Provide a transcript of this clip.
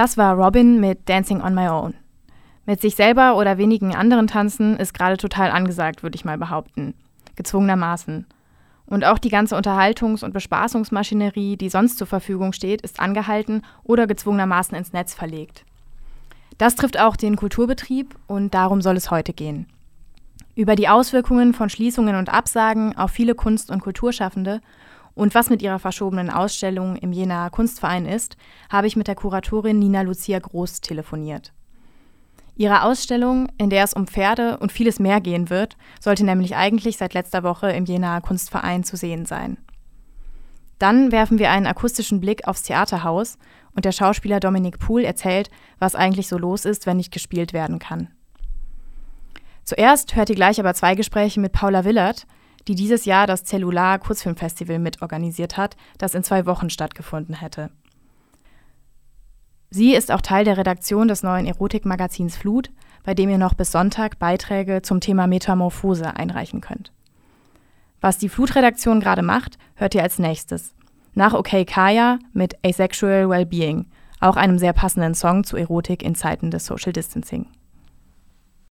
Das war Robin mit Dancing on My Own. Mit sich selber oder wenigen anderen tanzen ist gerade total angesagt, würde ich mal behaupten. Gezwungenermaßen. Und auch die ganze Unterhaltungs- und Bespaßungsmaschinerie, die sonst zur Verfügung steht, ist angehalten oder gezwungenermaßen ins Netz verlegt. Das trifft auch den Kulturbetrieb und darum soll es heute gehen. Über die Auswirkungen von Schließungen und Absagen auf viele Kunst- und Kulturschaffende und was mit ihrer verschobenen Ausstellung im Jenaer Kunstverein ist, habe ich mit der Kuratorin Nina Lucia Groß telefoniert. Ihre Ausstellung, in der es um Pferde und vieles mehr gehen wird, sollte nämlich eigentlich seit letzter Woche im Jenaer Kunstverein zu sehen sein. Dann werfen wir einen akustischen Blick aufs Theaterhaus und der Schauspieler Dominik Pohl erzählt, was eigentlich so los ist, wenn nicht gespielt werden kann. Zuerst hört ihr gleich aber zwei Gespräche mit Paula Willert, die dieses Jahr das Cellular Kurzfilmfestival mitorganisiert hat, das in zwei Wochen stattgefunden hätte. Sie ist auch Teil der Redaktion des neuen Erotikmagazins Flut, bei dem ihr noch bis Sonntag Beiträge zum Thema Metamorphose einreichen könnt. Was die Flut-Redaktion gerade macht, hört ihr als nächstes. Nach OK Kaya mit Asexual Wellbeing, auch einem sehr passenden Song zu Erotik in Zeiten des Social Distancing.